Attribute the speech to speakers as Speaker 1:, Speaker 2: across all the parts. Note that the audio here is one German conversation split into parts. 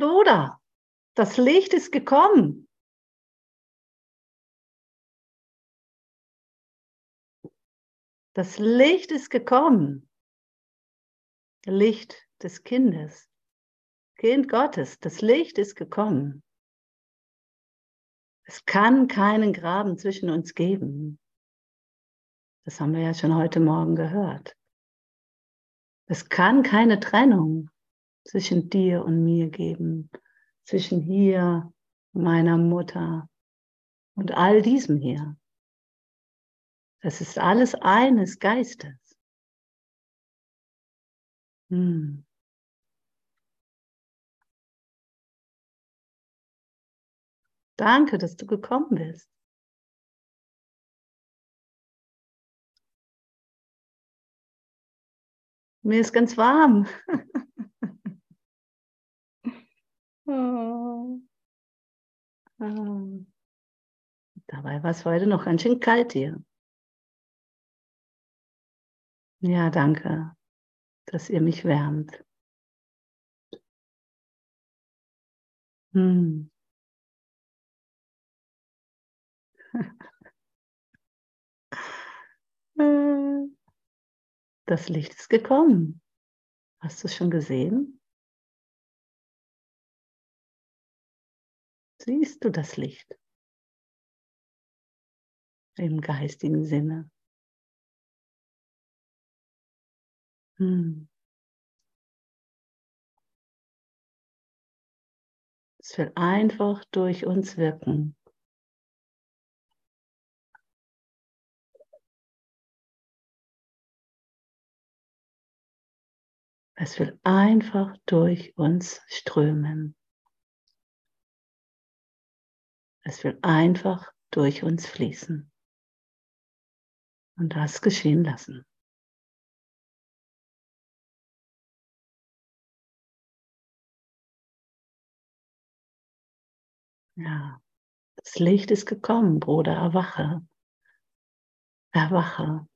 Speaker 1: Bruder, das Licht ist gekommen. Das Licht ist gekommen. Licht des Kindes. Kind Gottes, das Licht ist gekommen. Es kann keinen Graben zwischen uns geben. Das haben wir ja schon heute Morgen gehört. Es kann keine Trennung zwischen dir und mir geben, zwischen hier, meiner Mutter und all diesem hier. Das ist alles eines Geistes. Hm. Danke, dass du gekommen bist. Mir ist ganz warm. oh. Oh. Dabei war es heute noch ganz schön kalt hier. Ja, danke, dass ihr mich wärmt. Hm. Das Licht ist gekommen. Hast du es schon gesehen? Siehst du das Licht? Im geistigen Sinne. Hm. Es will einfach durch uns wirken. Es will einfach durch uns strömen. Es will einfach durch uns fließen. Und das geschehen lassen. Ja, das Licht ist gekommen, Bruder, erwache. Erwache.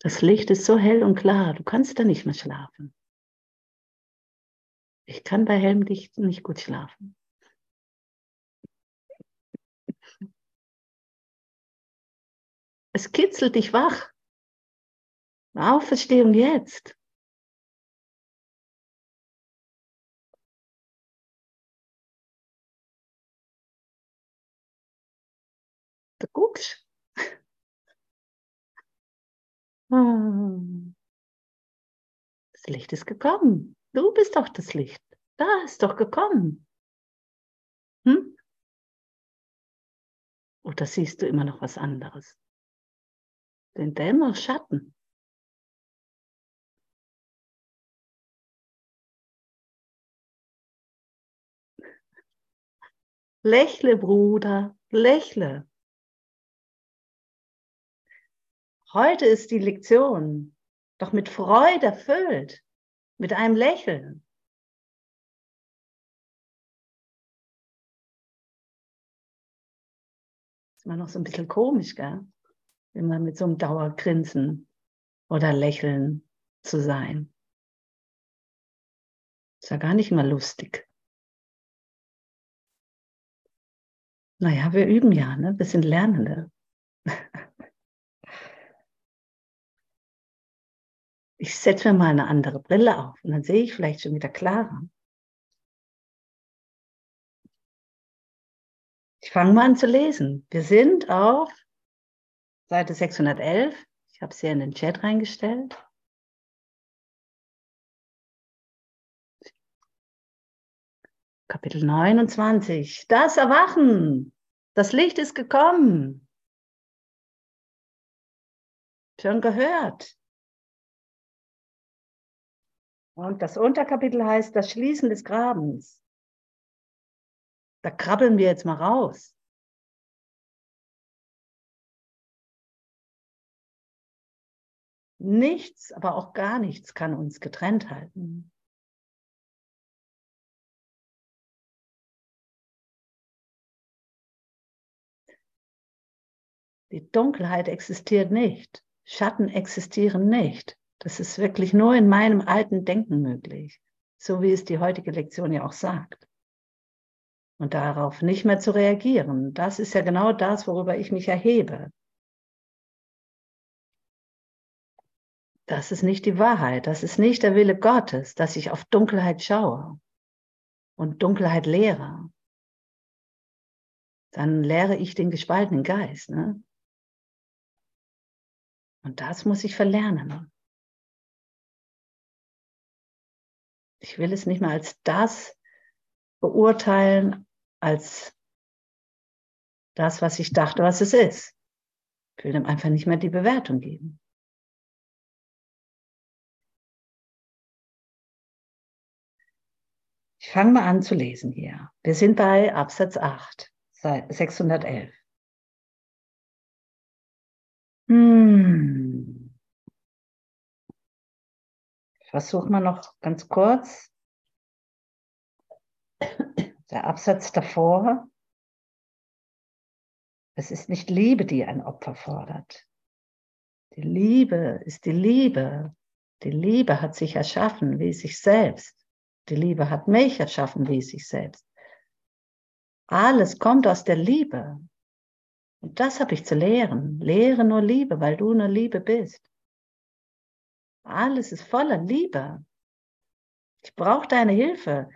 Speaker 1: Das Licht ist so hell und klar, du kannst da nicht mehr schlafen. Ich kann bei hellem Licht nicht gut schlafen. Es kitzelt dich wach. Auferstehung jetzt. Du guckst. Ah. Das Licht ist gekommen. Du bist doch das Licht. Da ist doch gekommen. Hm? Oder siehst du immer noch was anderes? Den dennoch Schatten. Lächle, Bruder, lächle. Heute ist die Lektion doch mit Freude erfüllt, mit einem Lächeln. ist immer noch so ein bisschen komisch, gell? Immer mit so einem Dauergrinsen oder Lächeln zu sein. Ist ja gar nicht mal lustig. Naja, wir üben ja, ne? Wir sind Lernende. ich setze mir mal eine andere Brille auf und dann sehe ich vielleicht schon wieder klarer. Ich fange mal an zu lesen. Wir sind auf Seite 611. Ich habe es hier in den Chat reingestellt. Kapitel 29. Das Erwachen. Das Licht ist gekommen. Schon gehört. Und das Unterkapitel heißt das Schließen des Grabens. Da krabbeln wir jetzt mal raus. Nichts, aber auch gar nichts kann uns getrennt halten. Die Dunkelheit existiert nicht. Schatten existieren nicht. Das ist wirklich nur in meinem alten Denken möglich, so wie es die heutige Lektion ja auch sagt. und darauf nicht mehr zu reagieren. Das ist ja genau das, worüber ich mich erhebe. Das ist nicht die Wahrheit, das ist nicht der Wille Gottes, dass ich auf Dunkelheit schaue und Dunkelheit lehre. Dann lehre ich den gespaltenen Geist. Ne? Und das muss ich verlernen. Ich will es nicht mehr als das beurteilen, als das, was ich dachte, was es ist. Ich will dem einfach nicht mehr die Bewertung geben. Ich fange mal an zu lesen hier. Wir sind bei Absatz 8, 611. Hm. Ich versuche mal noch ganz kurz der Absatz davor, es ist nicht Liebe, die ein Opfer fordert. Die Liebe ist die Liebe. Die Liebe hat sich erschaffen wie sich selbst. Die Liebe hat mich erschaffen wie sich selbst. Alles kommt aus der Liebe. Und das habe ich zu lehren. Lehre nur Liebe, weil du nur Liebe bist. Alles ist voller Liebe. Ich brauche deine Hilfe.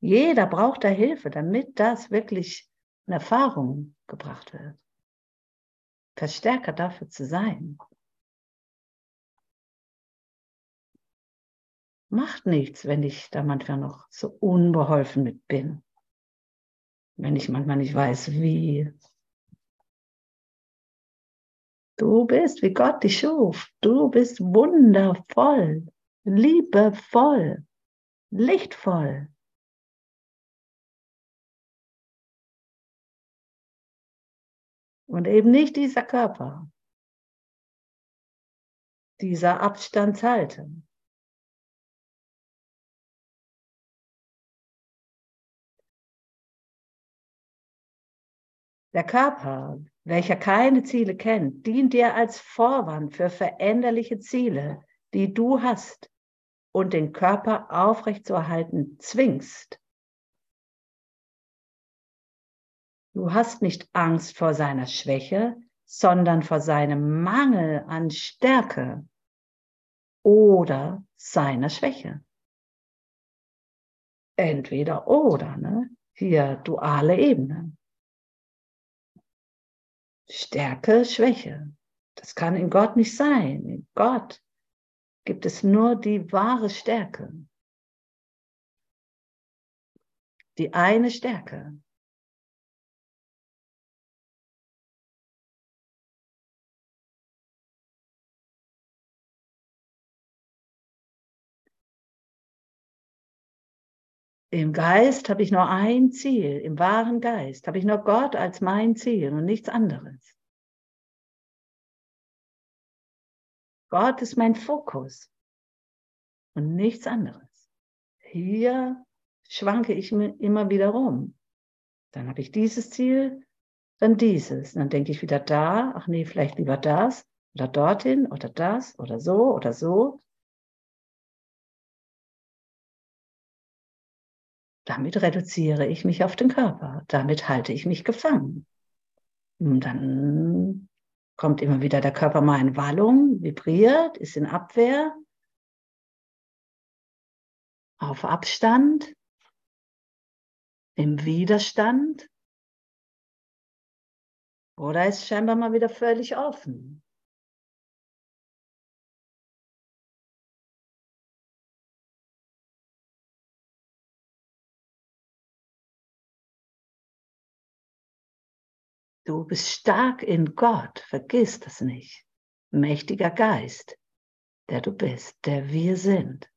Speaker 1: Jeder braucht da Hilfe, damit das wirklich in Erfahrung gebracht wird. Verstärker dafür zu sein. Macht nichts, wenn ich da manchmal noch so unbeholfen mit bin. Wenn ich manchmal nicht weiß, wie. Du bist, wie Gott dich schuf. Du bist wundervoll, liebevoll, lichtvoll. Und eben nicht dieser Körper, dieser Abstandshalten. Der Körper, welcher keine Ziele kennt, dient dir als Vorwand für veränderliche Ziele, die du hast und den Körper aufrechtzuerhalten zwingst. Du hast nicht Angst vor seiner Schwäche, sondern vor seinem Mangel an Stärke oder seiner Schwäche. Entweder oder, ne? Hier duale Ebene. Stärke, Schwäche. Das kann in Gott nicht sein. In Gott gibt es nur die wahre Stärke. Die eine Stärke. Im Geist habe ich nur ein Ziel, im wahren Geist habe ich nur Gott als mein Ziel und nichts anderes. Gott ist mein Fokus und nichts anderes. Hier schwanke ich mir immer wieder rum. Dann habe ich dieses Ziel, dann dieses. Dann denke ich wieder da, ach nee, vielleicht lieber das oder dorthin oder das oder so oder so. Damit reduziere ich mich auf den Körper. Damit halte ich mich gefangen. Und dann kommt immer wieder der Körper mal in Wallung, vibriert, ist in Abwehr, auf Abstand, im Widerstand oder ist scheinbar mal wieder völlig offen. Du bist stark in Gott, vergiss das nicht. Mächtiger Geist, der du bist, der wir sind.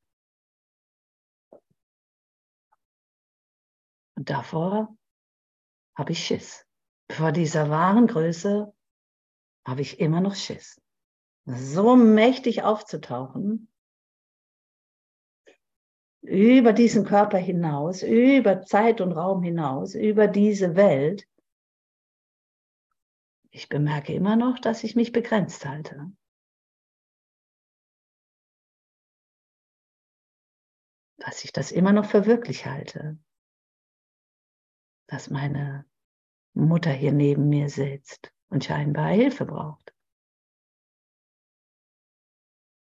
Speaker 1: Und davor habe ich Schiss. Vor dieser wahren Größe habe ich immer noch Schiss. So mächtig aufzutauchen, über diesen Körper hinaus, über Zeit und Raum hinaus, über diese Welt, ich bemerke immer noch, dass ich mich begrenzt halte. Dass ich das immer noch für wirklich halte. dass meine Mutter hier neben mir sitzt und scheinbar Hilfe braucht.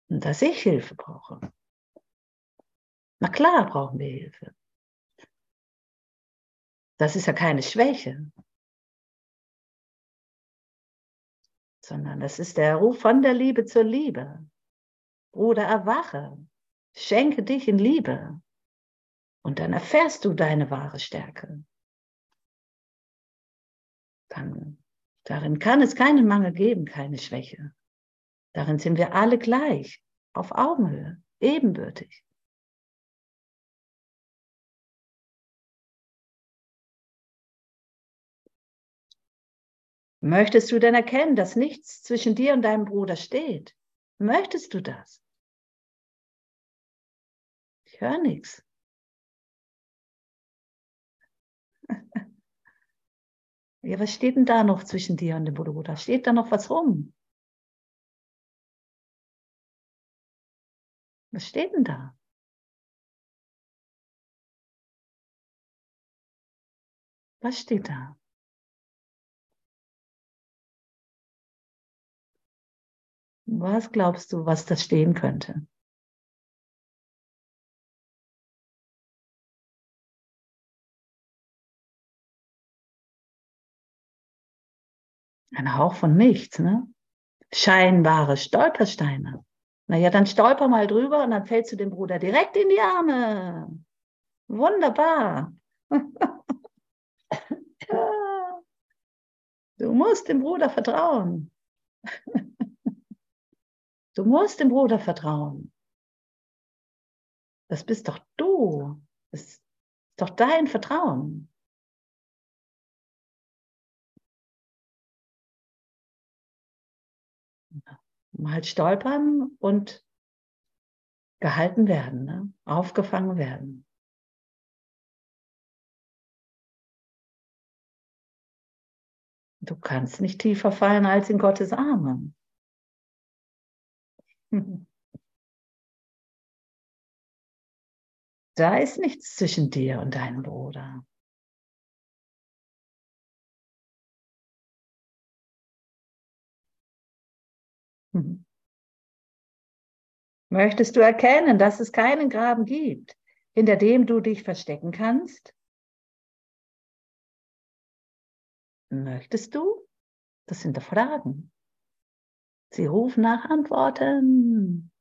Speaker 1: Und dass ich Hilfe brauche. Na klar brauchen wir Hilfe. Das ist ja keine Schwäche, sondern das ist der Ruf von der Liebe zur Liebe. Bruder, erwache, schenke dich in Liebe und dann erfährst du deine wahre Stärke. Dann, darin kann es keinen Mangel geben, keine Schwäche. Darin sind wir alle gleich, auf Augenhöhe, ebenbürtig. Möchtest du denn erkennen, dass nichts zwischen dir und deinem Bruder steht? Möchtest du das? Ich höre nichts. Ja, was steht denn da noch zwischen dir und dem Bruder? Steht da noch was rum? Was steht denn da? Was steht da? Was glaubst du, was das stehen könnte? Ein Hauch von nichts, ne? Scheinbare Stolpersteine. Naja, dann stolper mal drüber und dann fällst du dem Bruder direkt in die Arme. Wunderbar. du musst dem Bruder vertrauen. Du musst dem Bruder vertrauen. Das bist doch du. Das ist doch dein Vertrauen. Mal stolpern und gehalten werden, ne? aufgefangen werden. Du kannst nicht tiefer fallen als in Gottes Arme. Da ist nichts zwischen dir und deinem Bruder. Möchtest du erkennen, dass es keinen Graben gibt, hinter dem du dich verstecken kannst? Möchtest du? Das sind die Fragen. Sie rufen nach Antworten.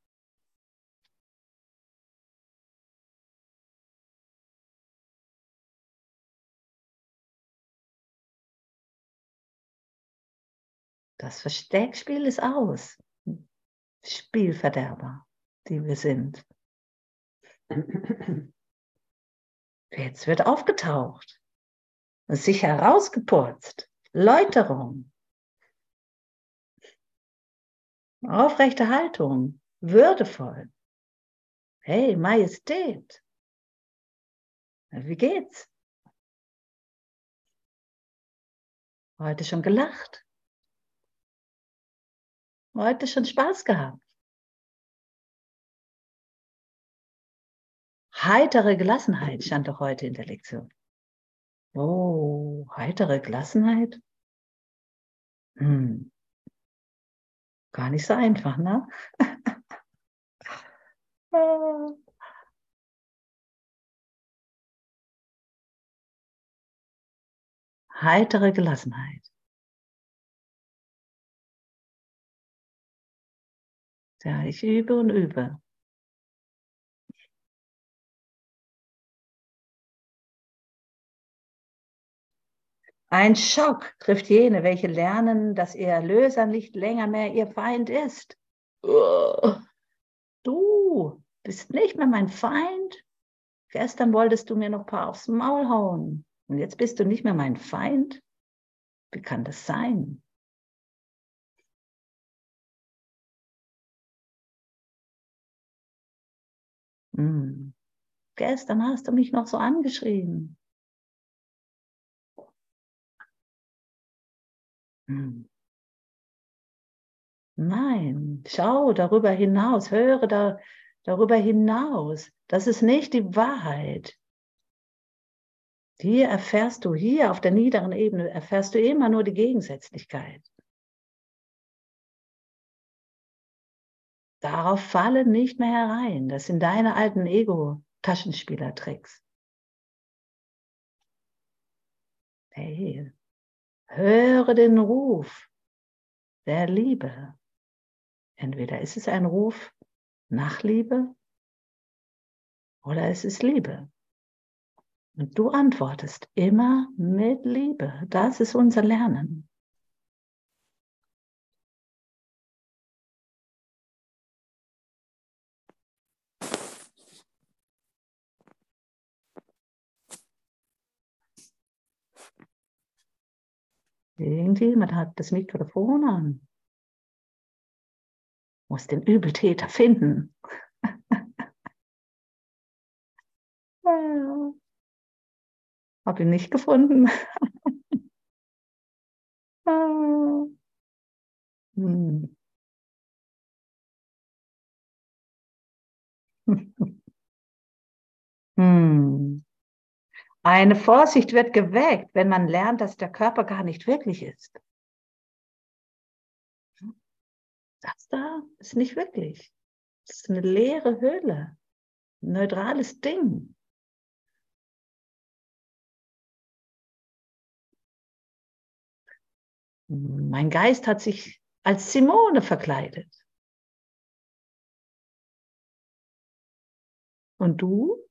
Speaker 1: Das Versteckspiel ist aus. Spielverderber, die wir sind. Jetzt wird aufgetaucht, sich herausgeputzt, Läuterung. Aufrechte Haltung, würdevoll. Hey, Majestät. Wie geht's? Heute schon gelacht? Heute schon Spaß gehabt? Heitere Gelassenheit stand doch heute in der Lektion. Oh, heitere Gelassenheit? Hm. Gar nicht so einfach, ne? Heitere Gelassenheit. Ja, ich übe und übe. Ein Schock trifft jene, welche lernen, dass ihr Erlöser nicht länger mehr ihr Feind ist. Du bist nicht mehr mein Feind. Gestern wolltest du mir noch ein paar aufs Maul hauen. Und jetzt bist du nicht mehr mein Feind. Wie kann das sein? Hm. Gestern hast du mich noch so angeschrien. Nein, schau darüber hinaus, höre da, darüber hinaus. Das ist nicht die Wahrheit. Hier erfährst du, hier auf der niederen Ebene, erfährst du immer nur die Gegensätzlichkeit. Darauf falle nicht mehr herein. Das sind deine alten Ego-Taschenspielertricks. Hey, höre den Ruf der Liebe. Entweder ist es ein Ruf nach Liebe oder es ist Liebe. Und du antwortest immer mit Liebe. Das ist unser Lernen. Irgendjemand hat das Mikrofon an. Muss den Übeltäter finden. Habe ihn nicht gefunden. hm. hm. Eine Vorsicht wird geweckt, wenn man lernt, dass der Körper gar nicht wirklich ist. Das da ist nicht wirklich. Das ist eine leere Höhle, ein neutrales Ding. Mein Geist hat sich als Simone verkleidet. Und du?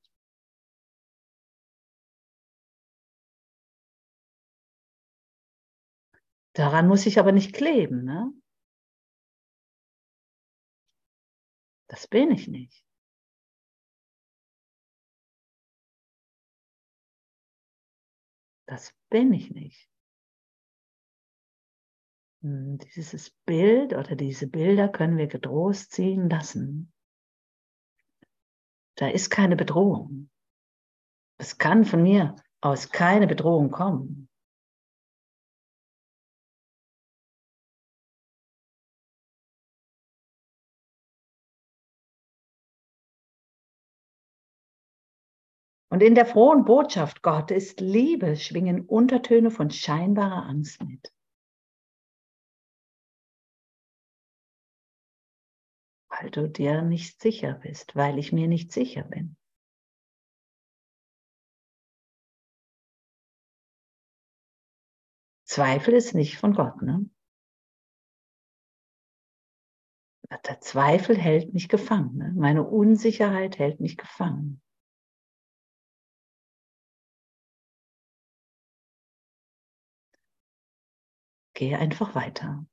Speaker 1: Daran muss ich aber nicht kleben. Ne? Das bin ich nicht. Das bin ich nicht. Hm, dieses Bild oder diese Bilder können wir getrost ziehen lassen. Da ist keine Bedrohung. Es kann von mir aus keine Bedrohung kommen. Und in der frohen Botschaft, Gott ist Liebe, schwingen Untertöne von scheinbarer Angst mit. Weil du dir nicht sicher bist, weil ich mir nicht sicher bin. Zweifel ist nicht von Gott, ne? Der Zweifel hält mich gefangen. Ne? Meine Unsicherheit hält mich gefangen. Gehe einfach weiter.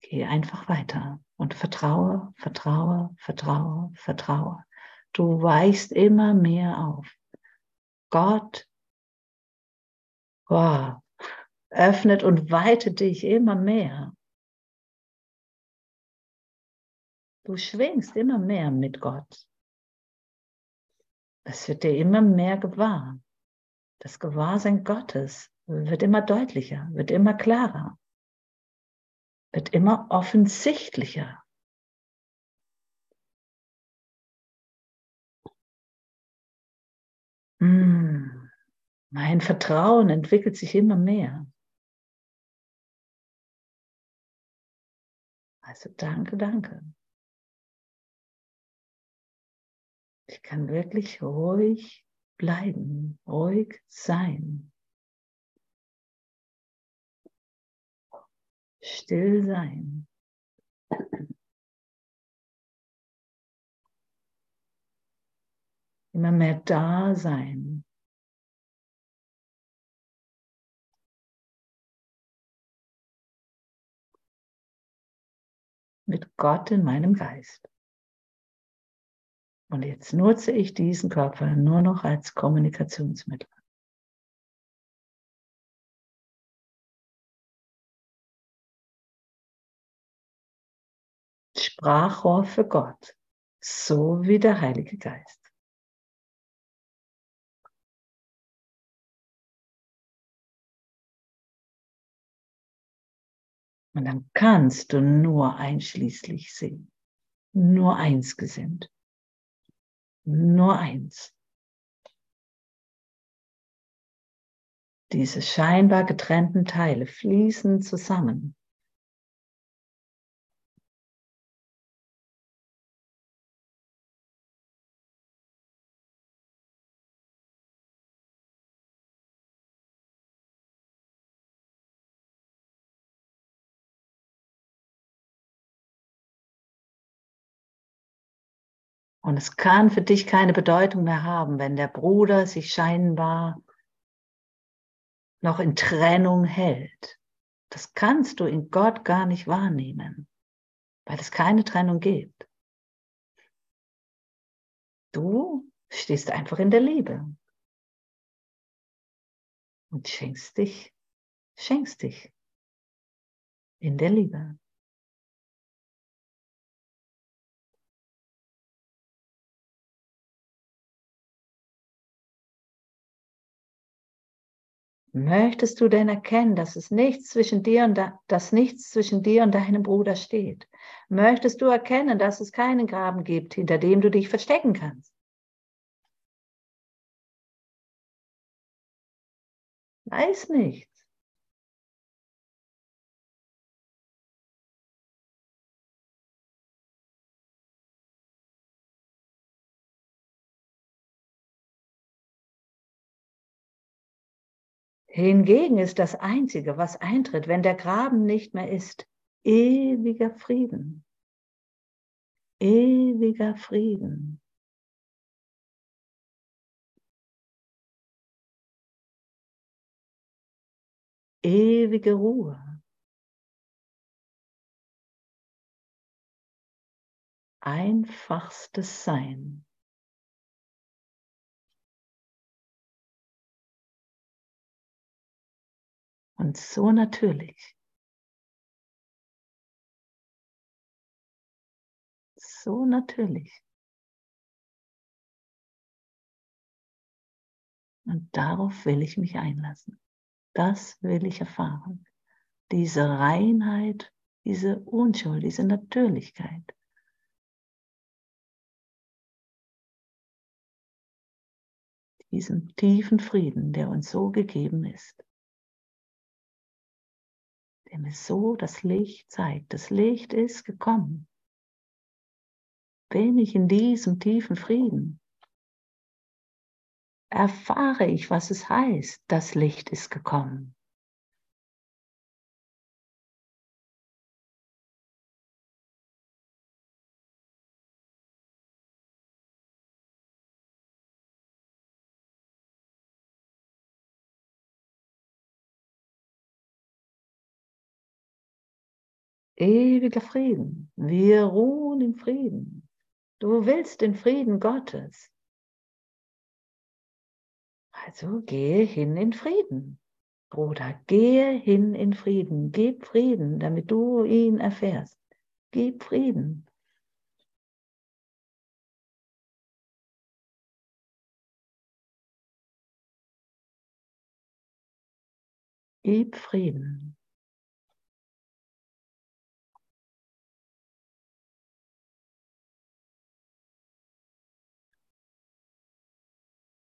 Speaker 1: Gehe einfach weiter und vertraue, vertraue, vertraue, vertraue. Du weichst immer mehr auf. Gott wow, öffnet und weitet dich immer mehr. Du schwingst immer mehr mit Gott. Es wird dir immer mehr gewahr. Das Gewahrsein Gottes wird immer deutlicher, wird immer klarer, wird immer offensichtlicher. Hm, mein Vertrauen entwickelt sich immer mehr. Also danke, danke. Ich kann wirklich ruhig bleiben, ruhig sein. Still sein. Immer mehr da sein. Mit Gott in meinem Geist. Und jetzt nutze ich diesen Körper nur noch als Kommunikationsmittel. Sprachrohr für Gott, so wie der Heilige Geist. Und dann kannst du nur einschließlich sehen, nur eins gesinnt, nur eins. Diese scheinbar getrennten Teile fließen zusammen. Und es kann für dich keine Bedeutung mehr haben, wenn der Bruder sich scheinbar noch in Trennung hält. Das kannst du in Gott gar nicht wahrnehmen, weil es keine Trennung gibt. Du stehst einfach in der Liebe und schenkst dich, schenkst dich in der Liebe. Möchtest du denn erkennen, dass es nichts zwischen dir und da, dass nichts zwischen dir und deinem Bruder steht? Möchtest du erkennen, dass es keinen Graben gibt, hinter dem du dich verstecken kannst? Weiß nicht. Hingegen ist das Einzige, was eintritt, wenn der Graben nicht mehr ist, ewiger Frieden. Ewiger Frieden. Ewige Ruhe. Einfachstes Sein. Und so natürlich. So natürlich. Und darauf will ich mich einlassen. Das will ich erfahren. Diese Reinheit, diese Unschuld, diese Natürlichkeit. Diesen tiefen Frieden, der uns so gegeben ist der mir so das Licht zeigt. Das Licht ist gekommen. Bin ich in diesem tiefen Frieden? Erfahre ich, was es heißt, das Licht ist gekommen. Ewiger Frieden. Wir ruhen im Frieden. Du willst den Frieden Gottes. Also gehe hin in Frieden. Bruder, gehe hin in Frieden. Gib Frieden, damit du ihn erfährst. Gib Frieden. Gib Frieden.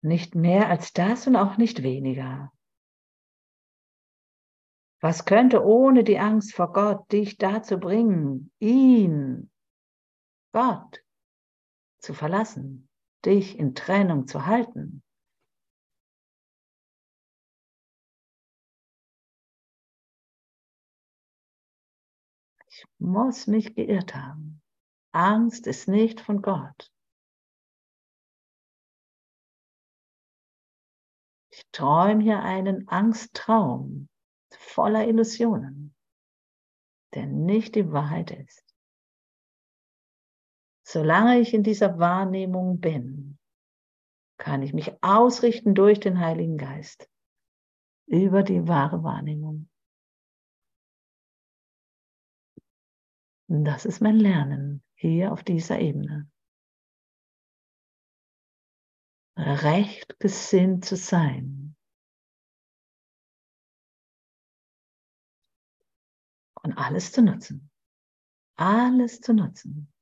Speaker 1: Nicht mehr als das und auch nicht weniger. Was könnte ohne die Angst vor Gott dich dazu bringen, ihn, Gott, zu verlassen, dich in Trennung zu halten? Ich muss mich geirrt haben. Angst ist nicht von Gott. Ich träume hier einen Angsttraum voller Illusionen, der nicht die Wahrheit ist. Solange ich in dieser Wahrnehmung bin, kann ich mich ausrichten durch den Heiligen Geist über die wahre Wahrnehmung. Das ist mein Lernen hier auf dieser Ebene. recht gesinnt zu sein. und alles zu nutzen. Alles zu nutzen.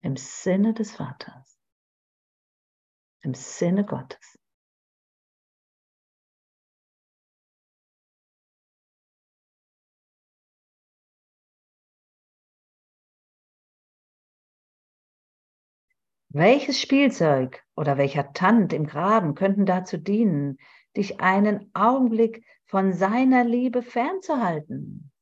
Speaker 1: Im Sinne des Vaters. Im Sinne Gottes. Welches Spielzeug oder welcher Tand im Graben könnten dazu dienen, dich einen Augenblick von seiner Liebe fernzuhalten?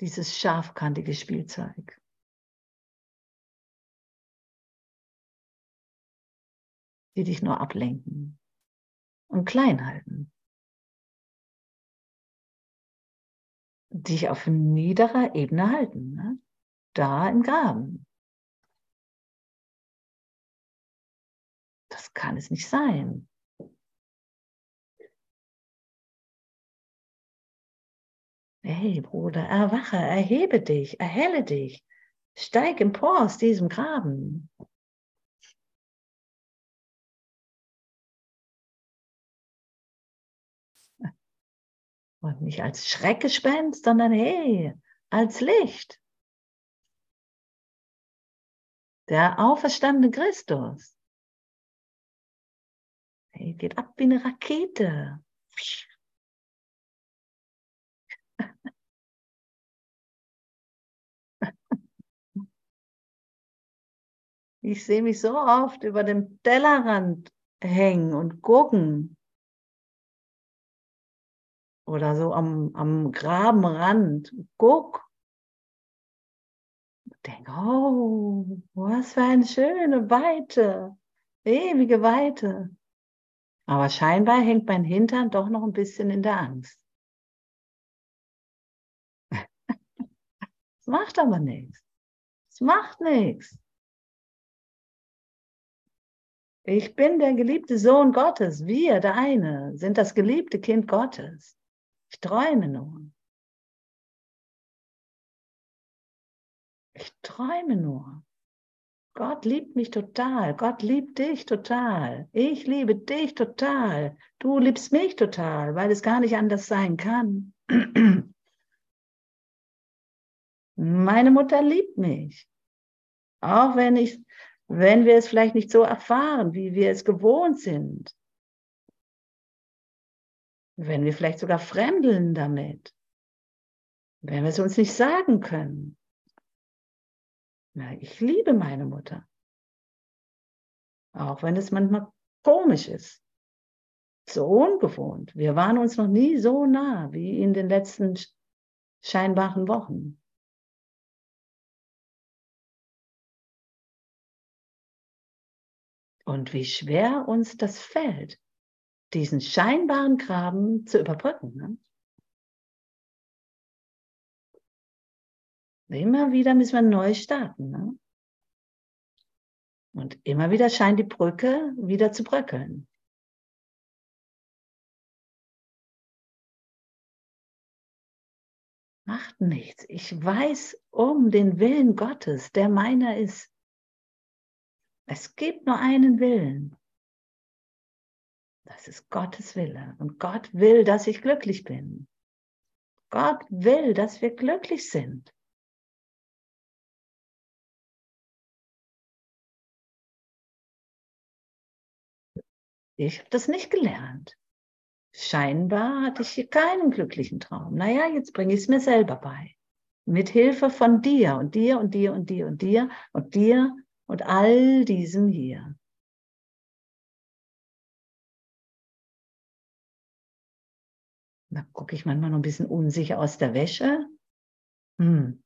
Speaker 1: Dieses scharfkantige Spielzeug. die dich nur ablenken und klein halten. Dich auf niederer Ebene halten, ne? da im Graben. Das kann es nicht sein. Hey Bruder, erwache, erhebe dich, erhelle dich, steig empor aus diesem Graben. Und nicht als Schreckgespenst, sondern hey, als Licht. Der auferstandene Christus. Hey, geht ab wie eine Rakete. Ich sehe mich so oft über dem Tellerrand hängen und gucken, oder so am, am Grabenrand, guck. Denk, oh, was für eine schöne Weite, ewige Weite. Aber scheinbar hängt mein Hintern doch noch ein bisschen in der Angst. Es macht aber nichts. Es macht nichts. Ich bin der geliebte Sohn Gottes. Wir, der eine, sind das geliebte Kind Gottes. Ich träume nur. Ich träume nur. Gott liebt mich total. Gott liebt dich total. Ich liebe dich total. Du liebst mich total, weil es gar nicht anders sein kann. Meine Mutter liebt mich. Auch wenn ich, wenn wir es vielleicht nicht so erfahren, wie wir es gewohnt sind wenn wir vielleicht sogar fremdeln damit, wenn wir es uns nicht sagen können. Na, ich liebe meine Mutter. Auch wenn es manchmal komisch ist. So ungewohnt. Wir waren uns noch nie so nah wie in den letzten scheinbaren Wochen. Und wie schwer uns das fällt, diesen scheinbaren Graben zu überbrücken. Ne? Immer wieder müssen wir neu starten. Ne? Und immer wieder scheint die Brücke wieder zu bröckeln. Macht nichts. Ich weiß um den Willen Gottes, der meiner ist. Es gibt nur einen Willen. Das ist Gottes Wille. Und Gott will, dass ich glücklich bin. Gott will, dass wir glücklich sind. Ich habe das nicht gelernt. Scheinbar hatte ich hier keinen glücklichen Traum. Naja, jetzt bringe ich es mir selber bei. Mit Hilfe von dir und dir und dir und dir und dir und dir und all diesem hier. Da gucke ich manchmal noch ein bisschen unsicher aus der Wäsche. Hm.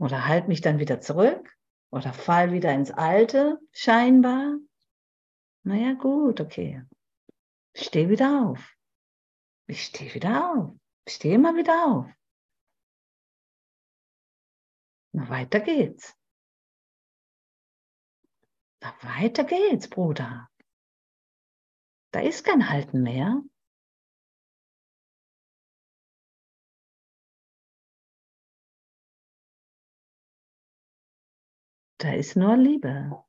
Speaker 1: Oder halt mich dann wieder zurück. Oder fall wieder ins Alte, scheinbar. Naja, gut, okay. Ich stehe wieder auf. Ich stehe wieder auf. Ich stehe immer wieder auf. Na, weiter geht's. Na, weiter geht's, Bruder. Da ist kein Halten mehr. Da ist nur Liebe.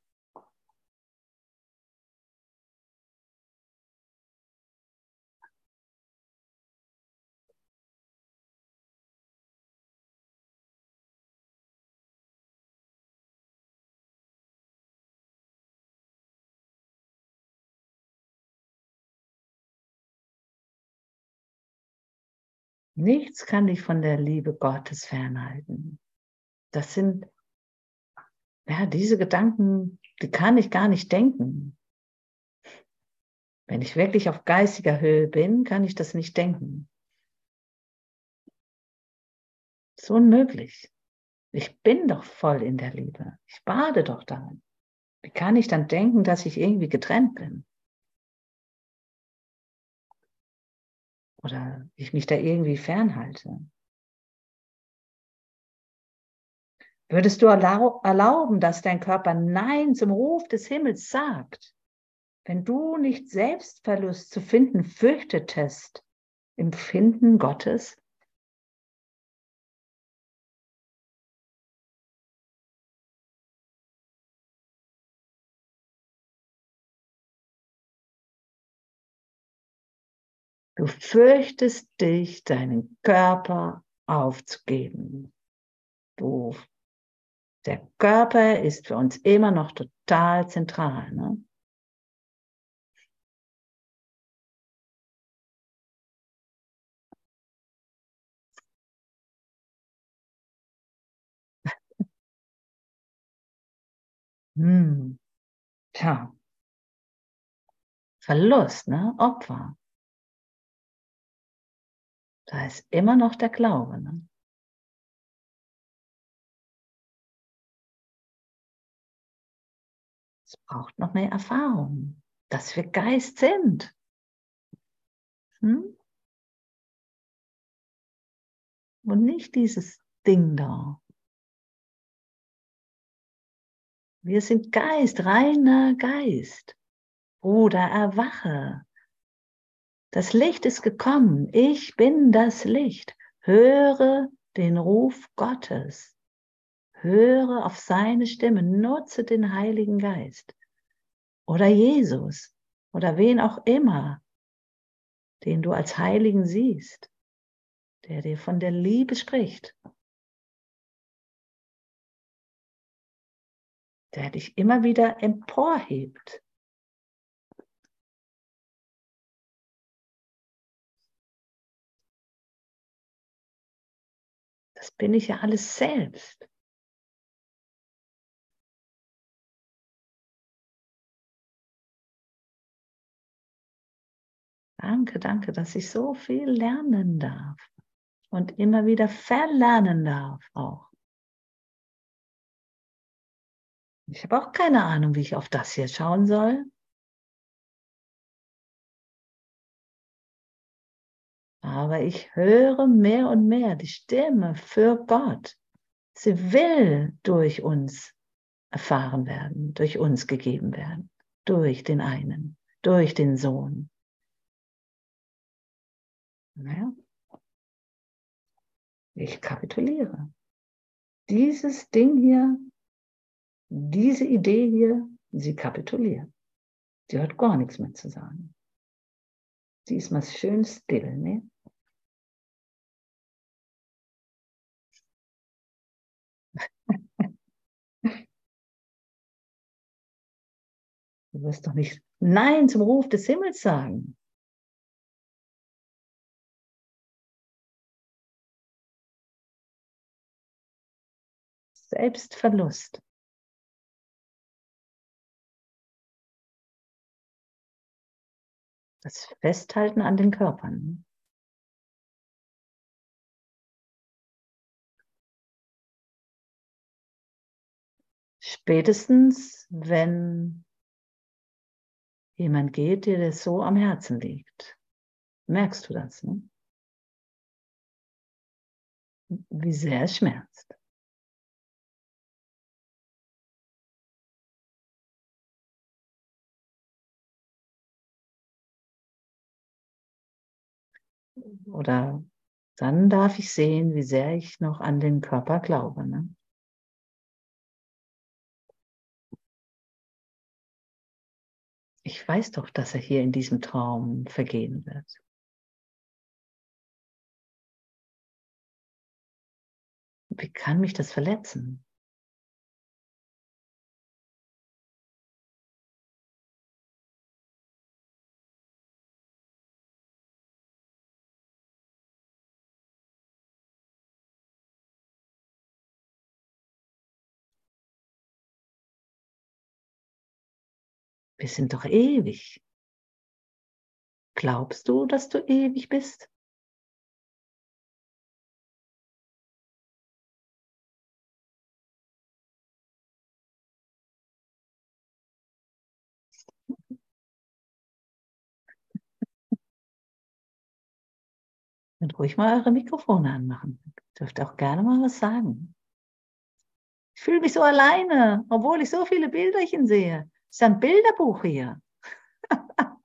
Speaker 1: Nichts kann dich von der Liebe Gottes fernhalten. Das sind ja, diese Gedanken, die kann ich gar nicht denken. Wenn ich wirklich auf geistiger Höhe bin, kann ich das nicht denken. Das ist unmöglich. Ich bin doch voll in der Liebe. Ich bade doch darin. Wie kann ich dann denken, dass ich irgendwie getrennt bin? Oder ich mich da irgendwie fernhalte? Würdest du erlauben, dass dein Körper Nein zum Ruf des Himmels sagt, wenn du nicht Selbstverlust zu finden fürchtetest im Finden Gottes? Du fürchtest dich, deinen Körper aufzugeben. Du, der Körper ist für uns immer noch total zentral. Ne? hm. Tja. Verlust, ne? Opfer. Da ist immer noch der Glaube. Ne? Braucht noch mehr Erfahrung, dass wir Geist sind. Hm? Und nicht dieses Ding da. Wir sind Geist, reiner Geist. Bruder, erwache. Das Licht ist gekommen. Ich bin das Licht. Höre den Ruf Gottes. Höre auf seine Stimme. Nutze den Heiligen Geist. Oder Jesus. Oder wen auch immer, den du als Heiligen siehst, der dir von der Liebe spricht. Der dich immer wieder emporhebt. Das bin ich ja alles selbst. Danke, danke, dass ich so viel lernen darf und immer wieder verlernen darf auch. Ich habe auch keine Ahnung, wie ich auf das hier schauen soll. Aber ich höre mehr und mehr die Stimme für Gott. Sie will durch uns erfahren werden, durch uns gegeben werden, durch den einen, durch den Sohn. Naja. Ich kapituliere. Dieses Ding hier, diese Idee hier, sie kapituliert. Sie hat gar nichts mehr zu sagen. Sie ist mal schön still, ne? Du wirst doch nicht Nein zum Ruf des Himmels sagen. Selbstverlust. Das Festhalten an den Körpern. Spätestens, wenn jemand geht, der das so am Herzen liegt. Merkst du das? Ne? Wie sehr es schmerzt. Oder dann darf ich sehen, wie sehr ich noch an den Körper glaube. Ne? Ich weiß doch, dass er hier in diesem Traum vergehen wird. Wie kann mich das verletzen? Wir sind doch ewig. Glaubst du, dass du ewig bist? Und ruhig mal eure Mikrofone anmachen. Dürft auch gerne mal was sagen. Ich fühle mich so alleine, obwohl ich so viele Bilderchen sehe. Es ist ein Bilderbuch hier.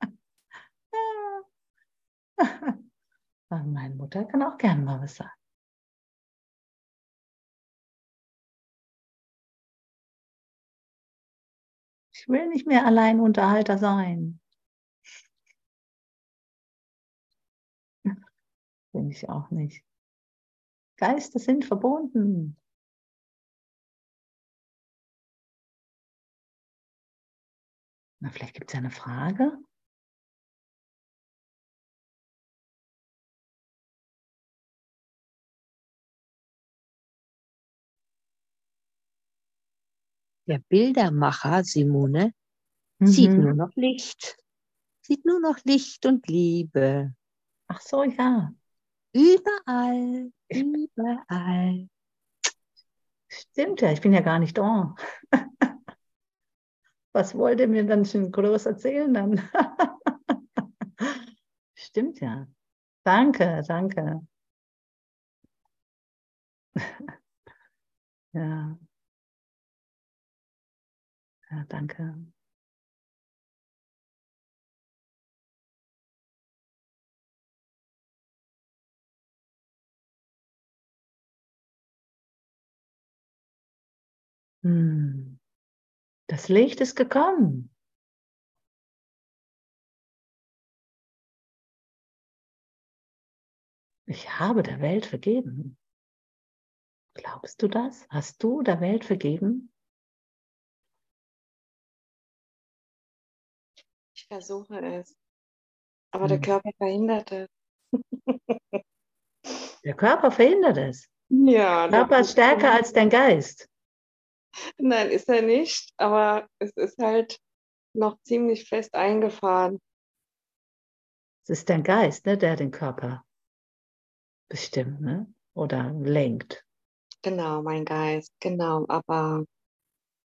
Speaker 1: Meine Mutter kann auch gerne mal was sagen. Ich will nicht mehr Alleinunterhalter sein. Bin ich auch nicht. Geister sind verbunden. Na, vielleicht gibt es ja eine Frage.
Speaker 2: Der Bildermacher Simone mhm. sieht nur noch Licht. Sieht nur noch Licht und Liebe.
Speaker 1: Ach so, ja.
Speaker 2: Überall, überall.
Speaker 1: Stimmt ja, ich bin ja gar nicht da. Was wollt ihr mir dann schon groß erzählen dann? Stimmt ja. Danke, danke. ja. Ja, danke. Hm. Das Licht ist gekommen. Ich habe der Welt vergeben. Glaubst du das? Hast du der Welt vergeben?
Speaker 3: Ich versuche es. Aber hm. der Körper verhindert es.
Speaker 1: der Körper verhindert es.
Speaker 3: Ja.
Speaker 1: Der Körper ist stärker als dein Geist.
Speaker 3: Nein, ist er nicht, aber es ist halt noch ziemlich fest eingefahren.
Speaker 1: Es ist dein Geist, ne, der den Körper bestimmt, ne? Oder lenkt.
Speaker 3: Genau, mein Geist, genau. Aber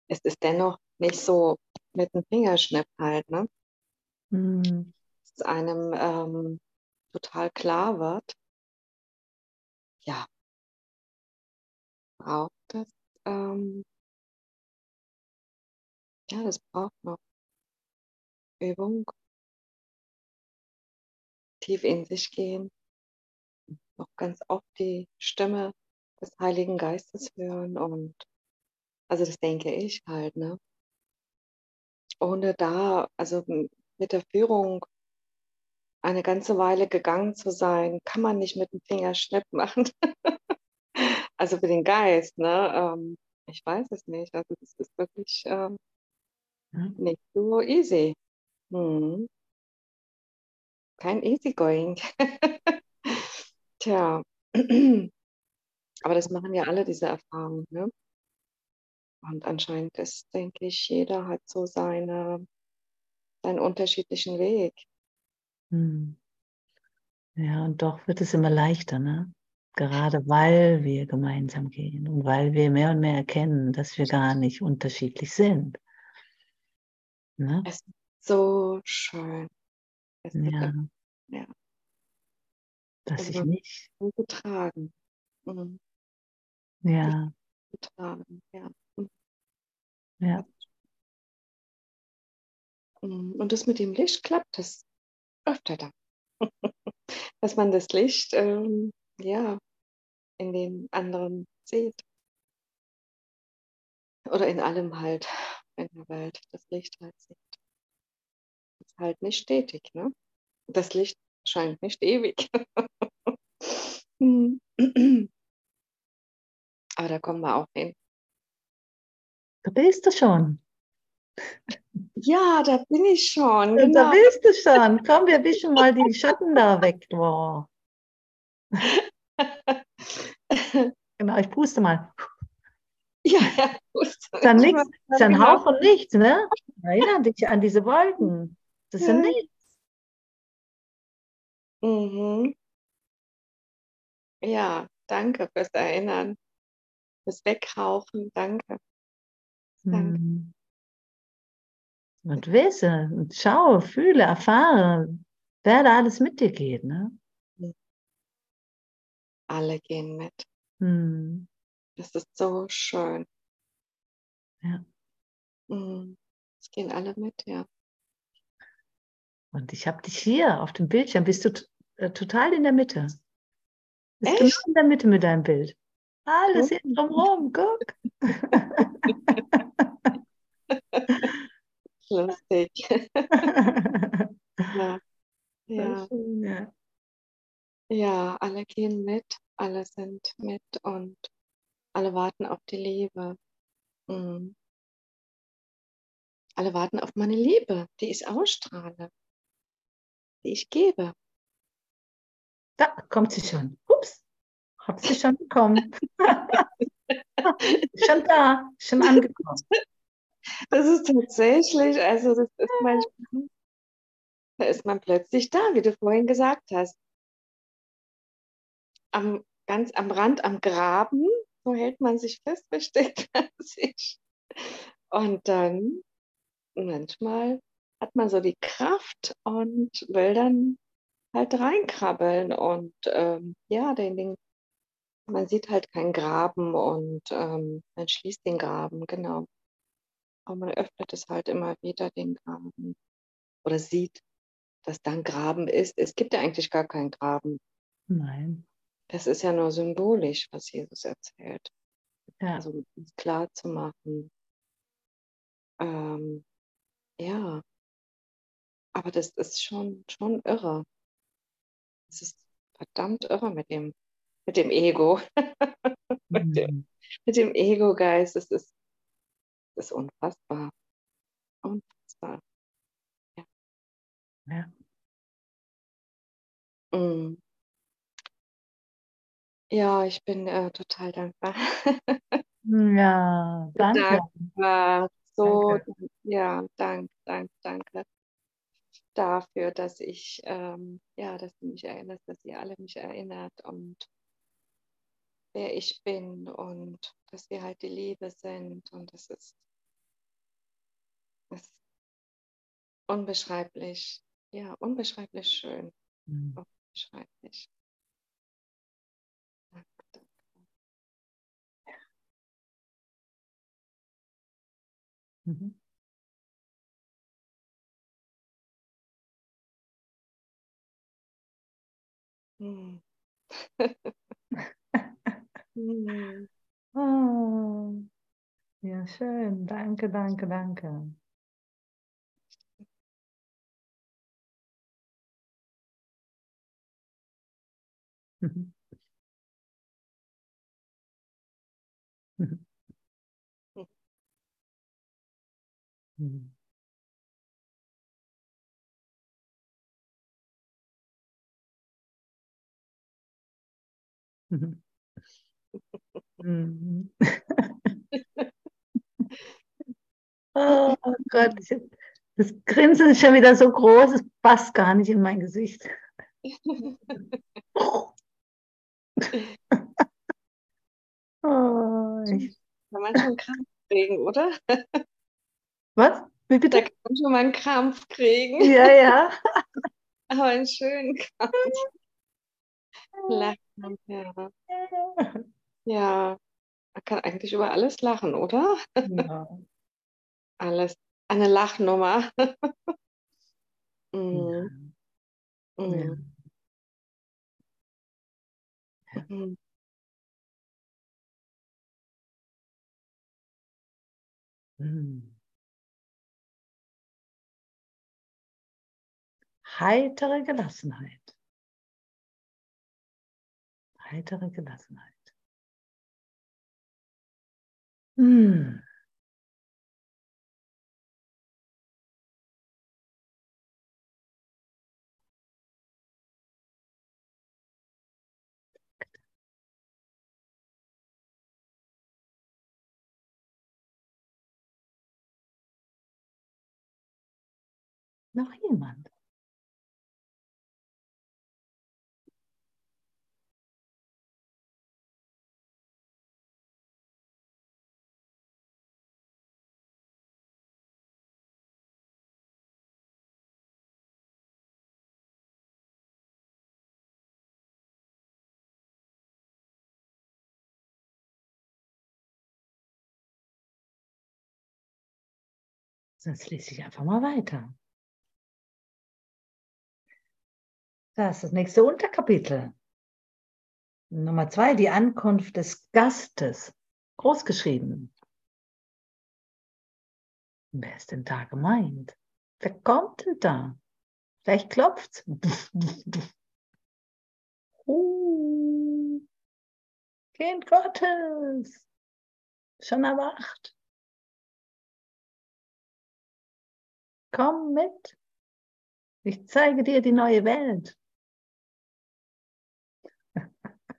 Speaker 3: es ist dennoch nicht so mit dem Fingerschnipp halt, ne? Mhm. Dass es einem ähm, total klar wird. Ja, braucht es ähm, ja, das braucht noch Übung. Tief in sich gehen. Noch ganz oft die Stimme des Heiligen Geistes hören und also das denke ich halt, ne? Ohne da, also mit der Führung eine ganze Weile gegangen zu sein, kann man nicht mit dem Fingerschnipp machen. also für den Geist, ne? Ähm, ich weiß es nicht. Also das ist wirklich ähm, hm? Nicht so easy. Hm. Kein easy going. Tja, aber das machen ja alle diese Erfahrungen. Ne? Und anscheinend ist, denke ich, jeder hat so seine, seinen unterschiedlichen Weg.
Speaker 1: Hm. Ja, und doch wird es immer leichter, ne? Gerade weil wir gemeinsam gehen und weil wir mehr und mehr erkennen, dass wir gar nicht unterschiedlich sind.
Speaker 3: Ne? Es ist so schön.
Speaker 1: Es ja. ja. Dass also ich nicht.
Speaker 3: Getragen. Mhm.
Speaker 1: Ja.
Speaker 3: Getragen, ja.
Speaker 1: Mhm. Ja.
Speaker 3: Mhm. Und das mit dem Licht klappt das öfter dann. Dass man das Licht ähm, ja in den anderen sieht. Oder in allem halt in der Welt das Licht halt sieht. Ist halt nicht stetig, ne? Das Licht scheint nicht ewig. Aber da kommen wir auch hin.
Speaker 1: Da bist du schon.
Speaker 3: Ja, da bin ich schon.
Speaker 1: Genau. Da bist du schon. Komm, wir wischen mal die Schatten da weg. Wow. genau, ich puste mal.
Speaker 3: Ja, ja, gut.
Speaker 1: Dann nichts, ist ein
Speaker 3: Genau.
Speaker 1: Von nichts, ne? Erinnere dich an diese Wolken. Das ist ja nichts.
Speaker 3: Mhm. Ja, danke fürs Erinnern, fürs Weghauchen, danke. Danke.
Speaker 1: Hm. Und wisse, und schau, fühle, erfahre, wer da alles mit dir geht, ne?
Speaker 3: Alle gehen mit.
Speaker 1: Hm.
Speaker 3: Das ist so schön.
Speaker 1: Ja.
Speaker 3: Mhm. Es gehen alle mit, ja.
Speaker 1: Und ich habe dich hier auf dem Bildschirm, bist du äh, total in der Mitte. Bist
Speaker 3: Echt?
Speaker 1: genau in der Mitte mit deinem Bild. Alles hier drumherum, guck.
Speaker 3: Lustig. Ja, ja,
Speaker 1: schön, ja.
Speaker 3: ja, alle gehen mit, alle sind mit und alle warten auf die Liebe. Mhm. Alle warten auf meine Liebe, die ich ausstrahle, die ich gebe.
Speaker 1: Da kommt sie schon. Ups, hab sie schon bekommen. schon da, schon angekommen.
Speaker 3: Das ist tatsächlich, also das ist manchmal, da ist man plötzlich da, wie du vorhin gesagt hast. Am, ganz am Rand, am Graben, so hält man sich fest, versteckt man sich. Und dann, manchmal hat man so die Kraft und will dann halt reinkrabbeln und ähm, ja, den, den, man sieht halt keinen Graben und ähm, man schließt den Graben, genau. Aber man öffnet es halt immer wieder, den Graben. Oder sieht, dass da ein Graben ist. Es gibt ja eigentlich gar keinen Graben.
Speaker 1: Nein.
Speaker 3: Das ist ja nur symbolisch, was Jesus erzählt.
Speaker 1: Ja.
Speaker 3: Also klar zu machen. Ähm, ja. Aber das ist schon, schon irre. Es ist verdammt irre mit dem, mit dem Ego. mit dem,
Speaker 1: Mhm.
Speaker 3: mit dem Ego-Geist. Es ist, es ist unfassbar. Unfassbar.
Speaker 1: Ja.
Speaker 3: Mm. Ja, ich bin äh, total dankbar.
Speaker 1: Ja, danke.
Speaker 3: Dankbar. So,
Speaker 1: Danke.
Speaker 3: ja, danke, danke, danke dafür, dass ich, ähm, ja, dass du mich erinnerst, dass ihr alle mich erinnert und wer ich bin und dass wir halt die Liebe sind und das ist, das ist unbeschreiblich, ja, unbeschreiblich schön,
Speaker 1: Mhm.
Speaker 3: unbeschreiblich.
Speaker 1: Mhm.
Speaker 3: Hm. Hm.
Speaker 1: Oh, ja, schön. Danke, danke, danke. Mhm. Mhm. Mhm. Mhm. Oh Gott, hab- das Grinsen ist schon wieder so groß, es passt gar nicht in mein Gesicht. Oh, ich,
Speaker 3: Kann man schon Krampf kriegen, oder?
Speaker 1: Was? Wie
Speaker 3: Da
Speaker 1: bitte?
Speaker 3: kann man schon mal einen Krampf kriegen,
Speaker 1: Ja, ja.
Speaker 3: aber einen schönen Krampf. Lachen, ja. Ja, man kann eigentlich über alles lachen, oder?
Speaker 1: Ja.
Speaker 3: Alles. Eine Lachnummer.
Speaker 1: Ja.
Speaker 3: Mhm.
Speaker 1: Ja.
Speaker 3: Mhm. Mhm.
Speaker 1: heitere Gelassenheit. Heitere Gelassenheit. Hm. Noch jemand? Sonst lese ich einfach mal weiter. Das ist das nächste Unterkapitel. Nummer zwei, die Ankunft des Gastes. Großgeschrieben. Wer ist denn da gemeint? Wer kommt denn da? Vielleicht klopft's. Uh, kind Gottes. Schon erwacht. Komm mit. Ich zeige dir die neue Welt.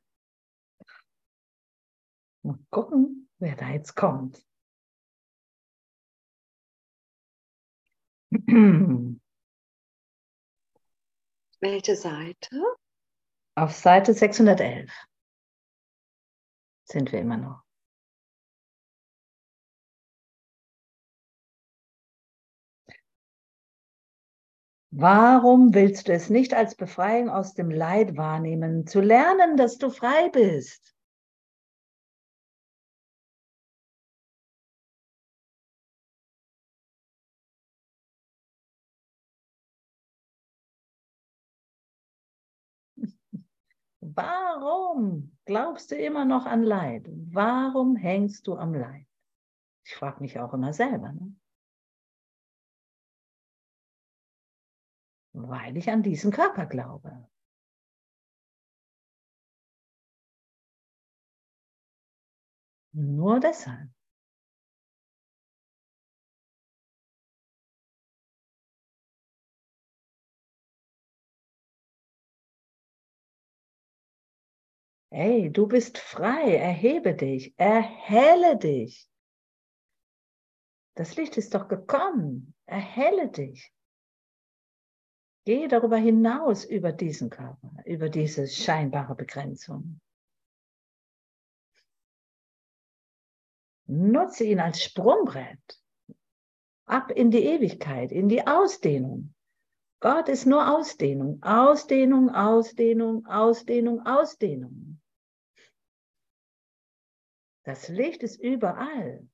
Speaker 1: Mal gucken, wer da jetzt kommt.
Speaker 3: Welche Seite?
Speaker 1: Auf Seite 611 sind wir immer noch. Warum willst du es nicht als Befreiung aus dem Leid wahrnehmen, zu lernen, dass du frei bist? Warum glaubst du immer noch an Leid? Warum hängst du am Leid? Ich frage mich auch immer selber. Ne? Weil ich an diesen Körper glaube. Nur deshalb. Hey, du bist frei, erhebe dich, erhelle dich. Das Licht ist doch gekommen, erhelle dich. Gehe darüber hinaus über diesen Körper, über diese scheinbare Begrenzung. Nutze ihn als Sprungbrett ab in die Ewigkeit, in die Ausdehnung. Gott ist nur Ausdehnung, Ausdehnung, Ausdehnung, Ausdehnung, Ausdehnung. Das Licht ist überall.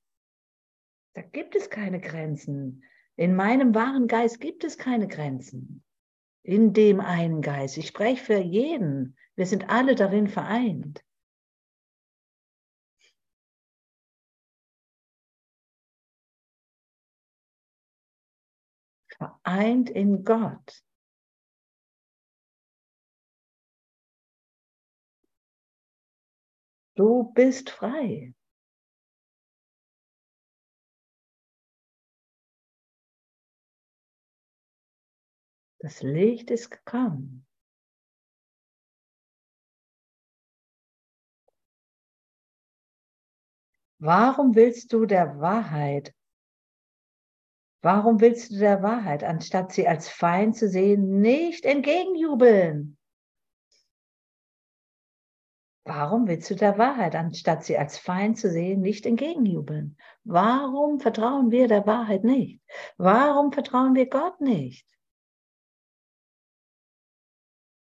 Speaker 1: Da gibt es keine Grenzen. In meinem wahren Geist gibt es keine Grenzen. In dem einen Geist. Ich spreche für jeden. Wir sind alle darin vereint. Vereint in Gott. Du bist frei. Das Licht ist gekommen. Warum willst du der Wahrheit? Warum willst du der Wahrheit, anstatt sie als Feind zu sehen, nicht entgegenjubeln? Warum willst du der Wahrheit, anstatt sie als Feind zu sehen, nicht entgegenjubeln? Warum vertrauen wir der Wahrheit nicht? Warum vertrauen wir Gott nicht?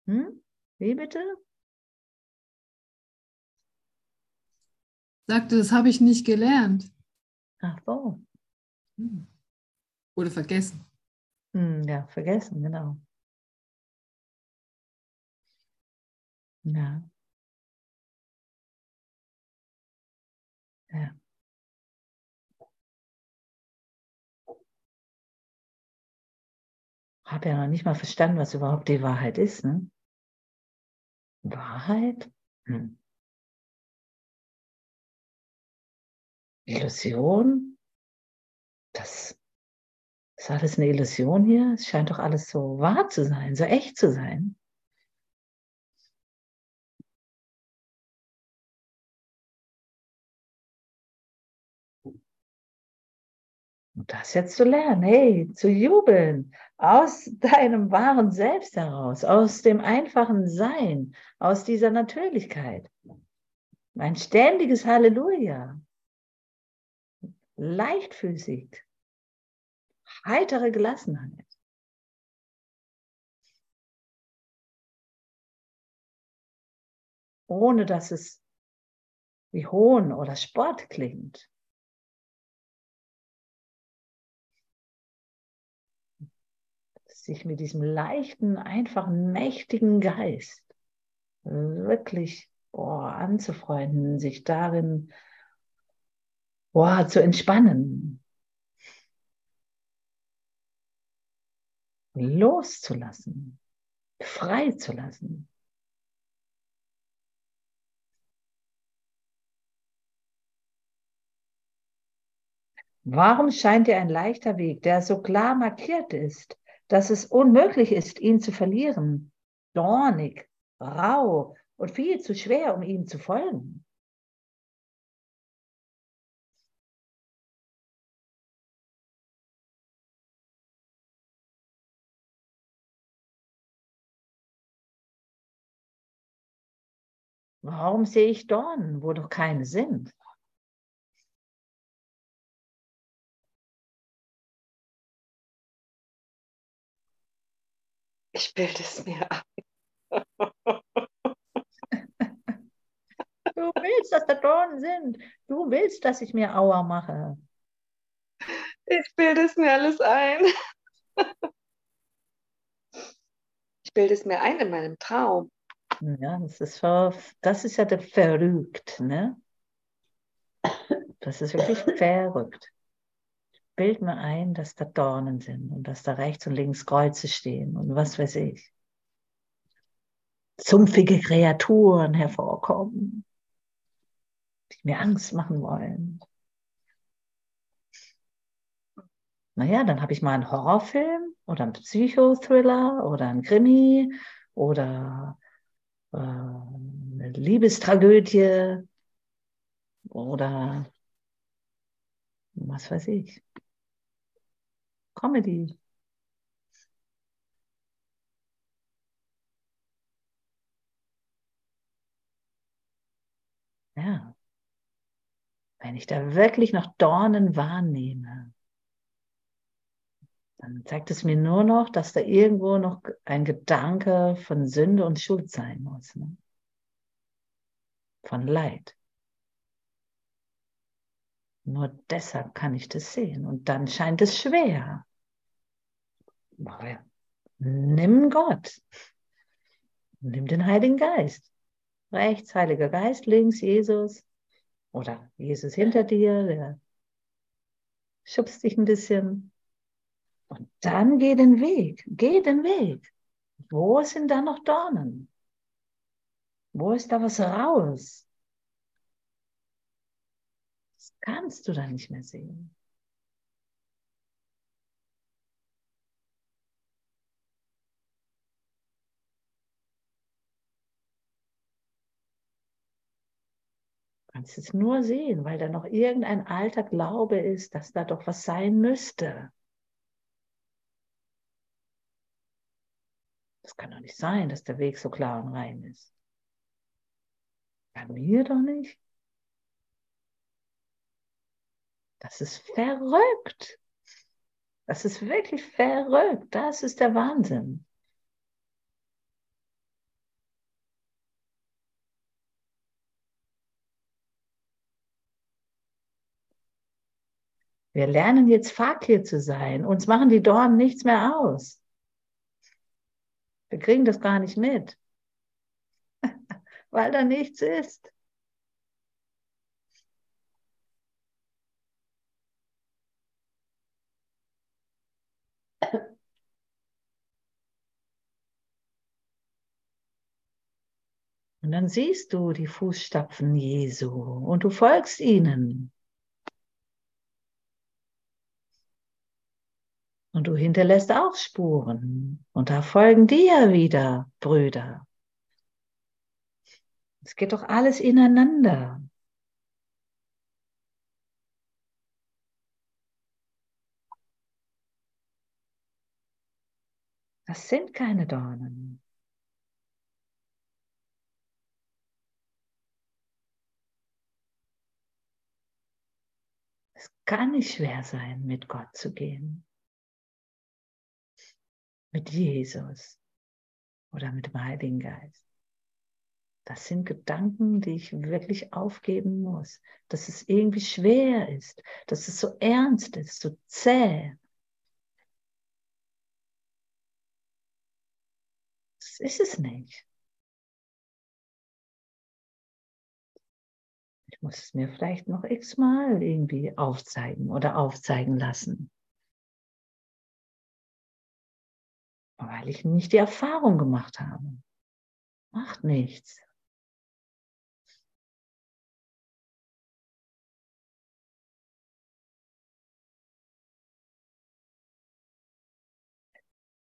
Speaker 1: Hm? Wie bitte?
Speaker 4: Sagte, das habe ich nicht gelernt.
Speaker 1: Ach so.
Speaker 4: Hm. Oder vergessen.
Speaker 1: Hm, ja, vergessen, genau. Ja. Ja. Habe ja noch nicht mal verstanden, was überhaupt die Wahrheit ist. Ne? Wahrheit? Hm. Illusion? Das ist alles eine Illusion hier? Es scheint doch alles so wahr zu sein, so echt zu sein. Und das jetzt zu lernen, hey, zu jubeln, aus deinem wahren Selbst heraus, aus dem einfachen Sein, aus dieser Natürlichkeit. Ein ständiges Halleluja. Leichtfüßig. Heitere Gelassenheit. Ohne dass es wie Hohn oder Sport klingt. Sich mit diesem leichten, einfachen, mächtigen Geist wirklich boah, anzufreunden, sich darin boah, zu entspannen, loszulassen, frei zu lassen. Warum scheint dir ein leichter Weg, der so klar markiert ist, dass es unmöglich ist, ihn zu verlieren, dornig, rau und viel zu schwer, um ihm zu folgen. Warum sehe ich Dornen, wo doch keine sind?
Speaker 3: Ich bilde es mir ein.
Speaker 1: Du willst, dass da Dornen sind. Du willst, dass ich mir Aua mache.
Speaker 3: Ich bilde es mir alles ein. Ich bilde es mir ein in meinem Traum.
Speaker 1: Ja, das ist, ver das ist ja der verrückt, ne? Das ist wirklich verrückt. Bild mir ein, dass da Dornen sind und dass da rechts und links Kreuze stehen und was weiß ich. Sumpfige Kreaturen hervorkommen, die mir Angst machen wollen. Naja, dann habe ich mal einen Horrorfilm oder einen Psychothriller oder einen Krimi oder äh, eine Liebestragödie oder was weiß ich. Comedy. Ja. Wenn ich da wirklich noch Dornen wahrnehme, dann zeigt es mir nur noch, dass da irgendwo noch ein Gedanke von Sünde und Schuld sein muss. Ne? Von Leid. Nur deshalb kann ich das sehen. Und dann scheint es schwer. Nimm Gott. Nimm den Heiligen Geist. Rechts Heiliger Geist, links Jesus. Oder Jesus hinter dir, der schubst dich ein bisschen. Und dann geh den Weg, geh den Weg. Wo sind da noch Dornen? Wo ist da was raus? Das kannst du da nicht mehr sehen. Kannst es nur sehen, weil da noch irgendein alter Glaube ist, dass da doch was sein müsste. Das kann doch nicht sein, dass der Weg so klar und rein ist. Bei mir doch nicht. Das ist verrückt. Das ist wirklich verrückt. Das ist der Wahnsinn. Wir lernen jetzt Fakir zu sein. Uns machen die Dornen nichts mehr aus. Wir kriegen das gar nicht mit, weil da nichts ist. Und dann siehst du die Fußstapfen Jesu und du folgst ihnen. Und du hinterlässt auch Spuren. Und da folgen dir wieder Brüder. Es geht doch alles ineinander. Das sind keine Dornen. Es kann nicht schwer sein, mit Gott zu gehen. Mit Jesus oder mit dem Heiligen Geist. Das sind Gedanken, die ich wirklich aufgeben muss. Dass es irgendwie schwer ist, dass es so ernst ist, so zäh. Das ist es nicht. Ich muss es mir vielleicht noch x-mal irgendwie aufzeigen oder aufzeigen lassen. Weil ich nicht die Erfahrung gemacht habe. Macht nichts.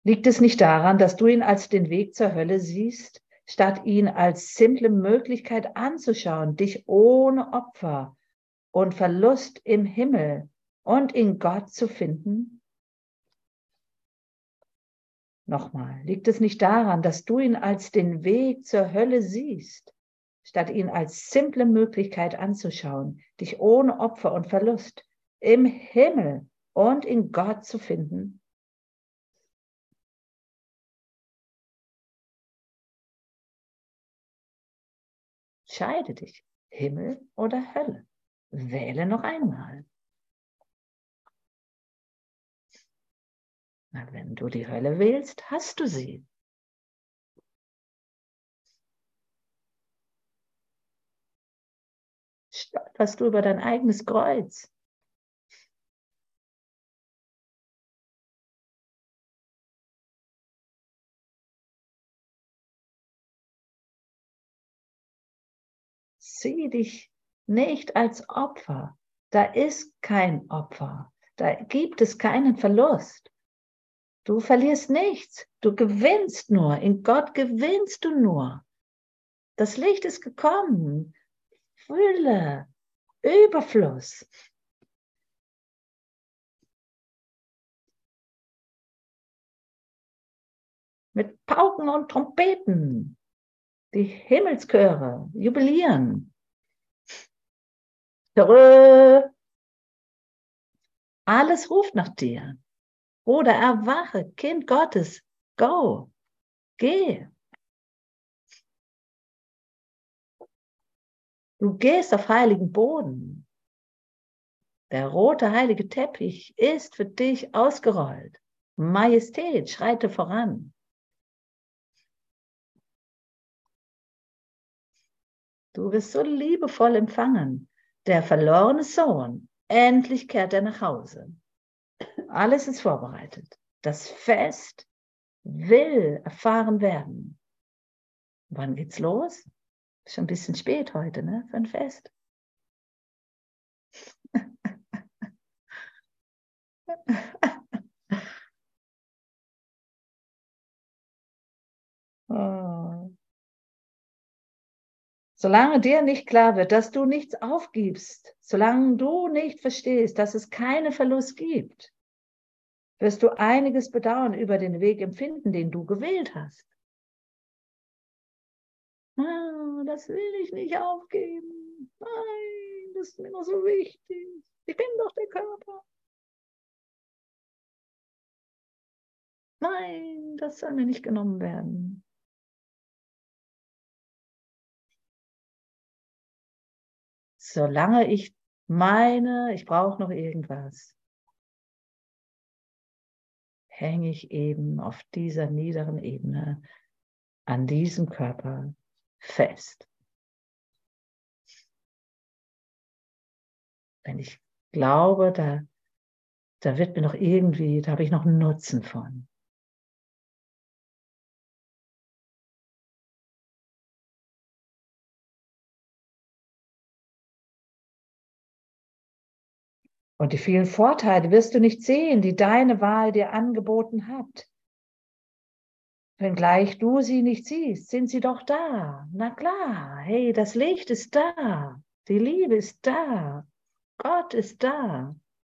Speaker 1: Liegt es nicht daran, dass du ihn als den Weg zur Hölle siehst, statt ihn als simple Möglichkeit anzuschauen, dich ohne Opfer und Verlust im Himmel und in Gott zu finden? Nochmal, liegt es nicht daran, dass du ihn als den Weg zur Hölle siehst, statt ihn als simple Möglichkeit anzuschauen, dich ohne Opfer und Verlust im Himmel und in Gott zu finden? Entscheide dich, Himmel oder Hölle. Wähle noch einmal. Na, wenn du die Hölle wählst, hast du sie. Stolperst du über dein eigenes Kreuz. sieh dich nicht als Opfer. Da ist kein Opfer. Da gibt es keinen Verlust. Du verlierst nichts. Du gewinnst nur. In Gott gewinnst du nur. Das Licht ist gekommen. Fülle, Überfluss. Mit Pauken und Trompeten. Die Himmelschöre jubilieren. Alles ruft nach dir. Bruder, erwache, Kind Gottes, go, geh. Du gehst auf heiligen Boden. Der rote heilige Teppich ist für dich ausgerollt. Majestät, schreite voran. Du wirst so liebevoll empfangen der verlorene Sohn, endlich kehrt er nach Hause. Alles ist vorbereitet. Das Fest will erfahren werden. Wann geht's los? Schon ein bisschen spät heute, ne, für ein Fest. oh. Solange dir nicht klar wird, dass du nichts aufgibst, solange du nicht verstehst, dass es keinen Verlust gibt, wirst du einiges bedauern über den Weg empfinden, den du gewählt hast. Ah, das will ich nicht aufgeben. Nein, das ist mir noch so wichtig. Ich bin doch der Körper. Nein, das soll mir nicht genommen werden. Solange ich meine, ich brauche noch irgendwas, hänge ich eben auf dieser niederen Ebene an diesem Körper fest. Wenn ich glaube, da, da wird mir noch irgendwie, da habe ich noch einen Nutzen von. Und die vielen Vorteile wirst du nicht sehen, die deine Wahl dir angeboten hat. Wenngleich du sie nicht siehst, sind sie doch da. Na klar, hey, das Licht ist da. Die Liebe ist da. Gott ist da.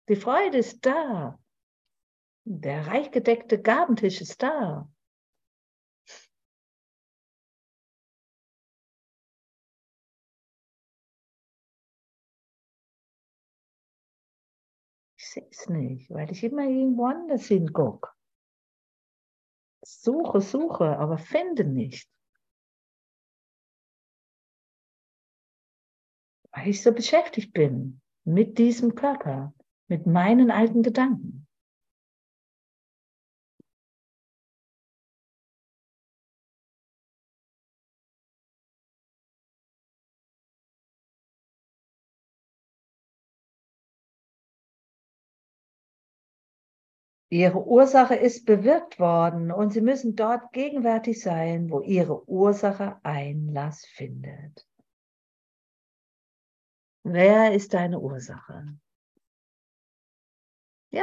Speaker 1: Die Freude ist da. Der reich gedeckte Gabentisch ist da. Sehe es nicht, weil ich immer irgendwo anders hingucke. Suche, suche, aber finde nicht. Weil ich so beschäftigt bin mit diesem Körper, mit meinen alten Gedanken. Ihre Ursache ist bewirkt worden und Sie müssen dort gegenwärtig sein, wo Ihre Ursache Einlass findet. Wer ist deine Ursache? Ja,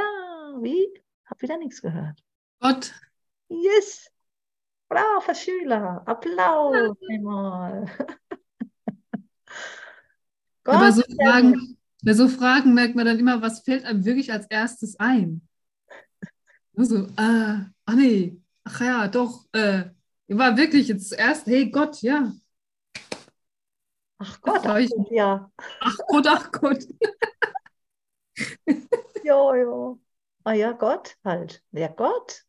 Speaker 1: wie? Hab wieder nichts gehört.
Speaker 4: Gott.
Speaker 1: Yes! Bravo, Schüler. Applaus einmal.
Speaker 4: Aber
Speaker 1: Gott
Speaker 4: so
Speaker 1: ist der
Speaker 4: Fragen, bei so Fragen merkt man dann immer, was fällt einem wirklich als erstes ein. Also, äh, ach nee, ach ja, doch, äh, war wirklich jetzt zuerst, hey Gott, ja.
Speaker 1: Ach Gott,
Speaker 4: Ach,
Speaker 1: ach, ja.
Speaker 4: Ach Gott, ach Gott.
Speaker 1: Jo, jo. Ah ja, Gott halt. Ja, Gott.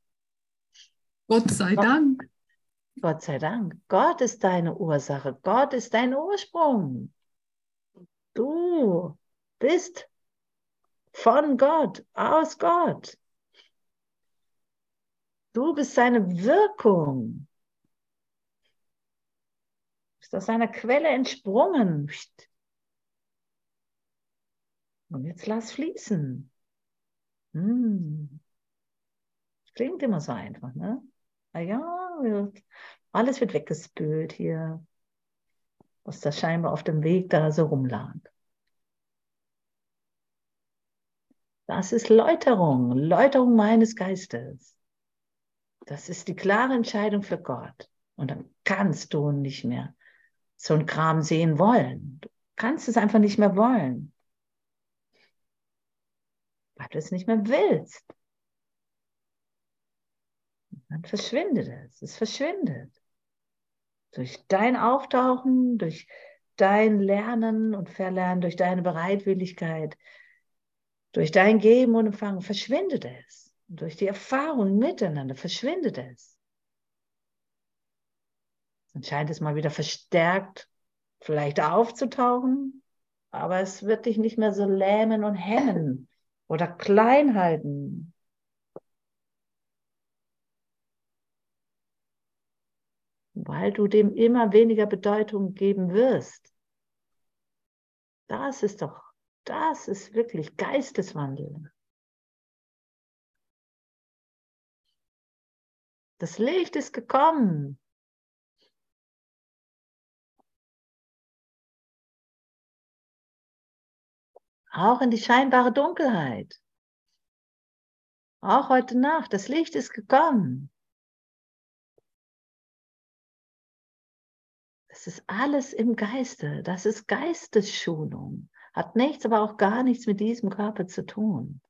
Speaker 4: Gott sei Dank.
Speaker 1: Gott sei Dank. Gott ist deine Ursache. Gott ist dein Ursprung. Du bist von Gott, aus Gott. Du bist seine Wirkung. Du bist aus seiner Quelle entsprungen. Und jetzt lass fließen. Hm. Klingt immer so einfach, ne? Ah ja, alles wird weggespült hier, was da scheinbar auf dem Weg da so rumlag. Das ist Läuterung, Läuterung meines Geistes. Das ist die klare Entscheidung für Gott. Und dann kannst du nicht mehr so ein Kram sehen wollen. Du kannst es einfach nicht mehr wollen. Weil du es nicht mehr willst. Dann verschwindet es. Es verschwindet. Durch dein Auftauchen, durch dein Lernen und Verlernen, durch deine Bereitwilligkeit, durch dein Geben und Empfangen verschwindet es. Durch die Erfahrung miteinander verschwindet es. Dann scheint es mal wieder verstärkt vielleicht aufzutauchen, aber es wird dich nicht mehr so lähmen und hemmen oder klein halten. Weil du dem immer weniger Bedeutung geben wirst. Das ist doch, das ist wirklich Geisteswandel. Das Licht ist gekommen. Auch in die scheinbare Dunkelheit. Auch heute Nacht. Das Licht ist gekommen. Das ist alles im Geiste. Das ist Geistesschulung. Hat nichts, aber auch gar nichts mit diesem Körper zu tun.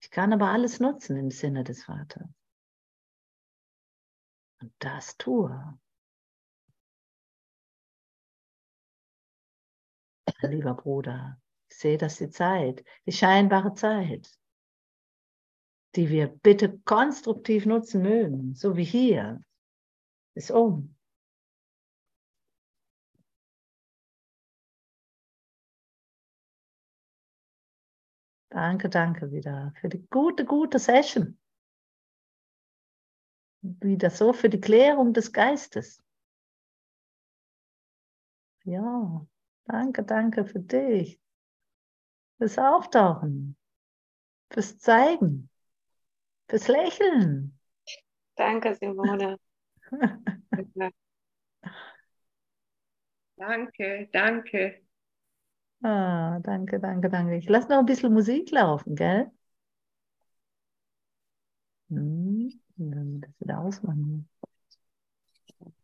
Speaker 1: Ich kann aber alles nutzen im Sinne des Vaters. Und das tue. Lieber Bruder, ich sehe, dass die Zeit, die scheinbare Zeit, die wir bitte konstruktiv nutzen mögen, so wie hier, ist um. Danke, danke wieder für die gute, gute Session. Wieder so für die Klärung des Geistes. Ja, danke, danke für dich. Fürs Auftauchen, fürs Zeigen, fürs Lächeln.
Speaker 3: Danke, Simone. danke, danke.
Speaker 1: Ah, danke, danke, danke. Ich lasse noch ein bisschen Musik laufen, gell? Hm, dann das wieder ausmachen.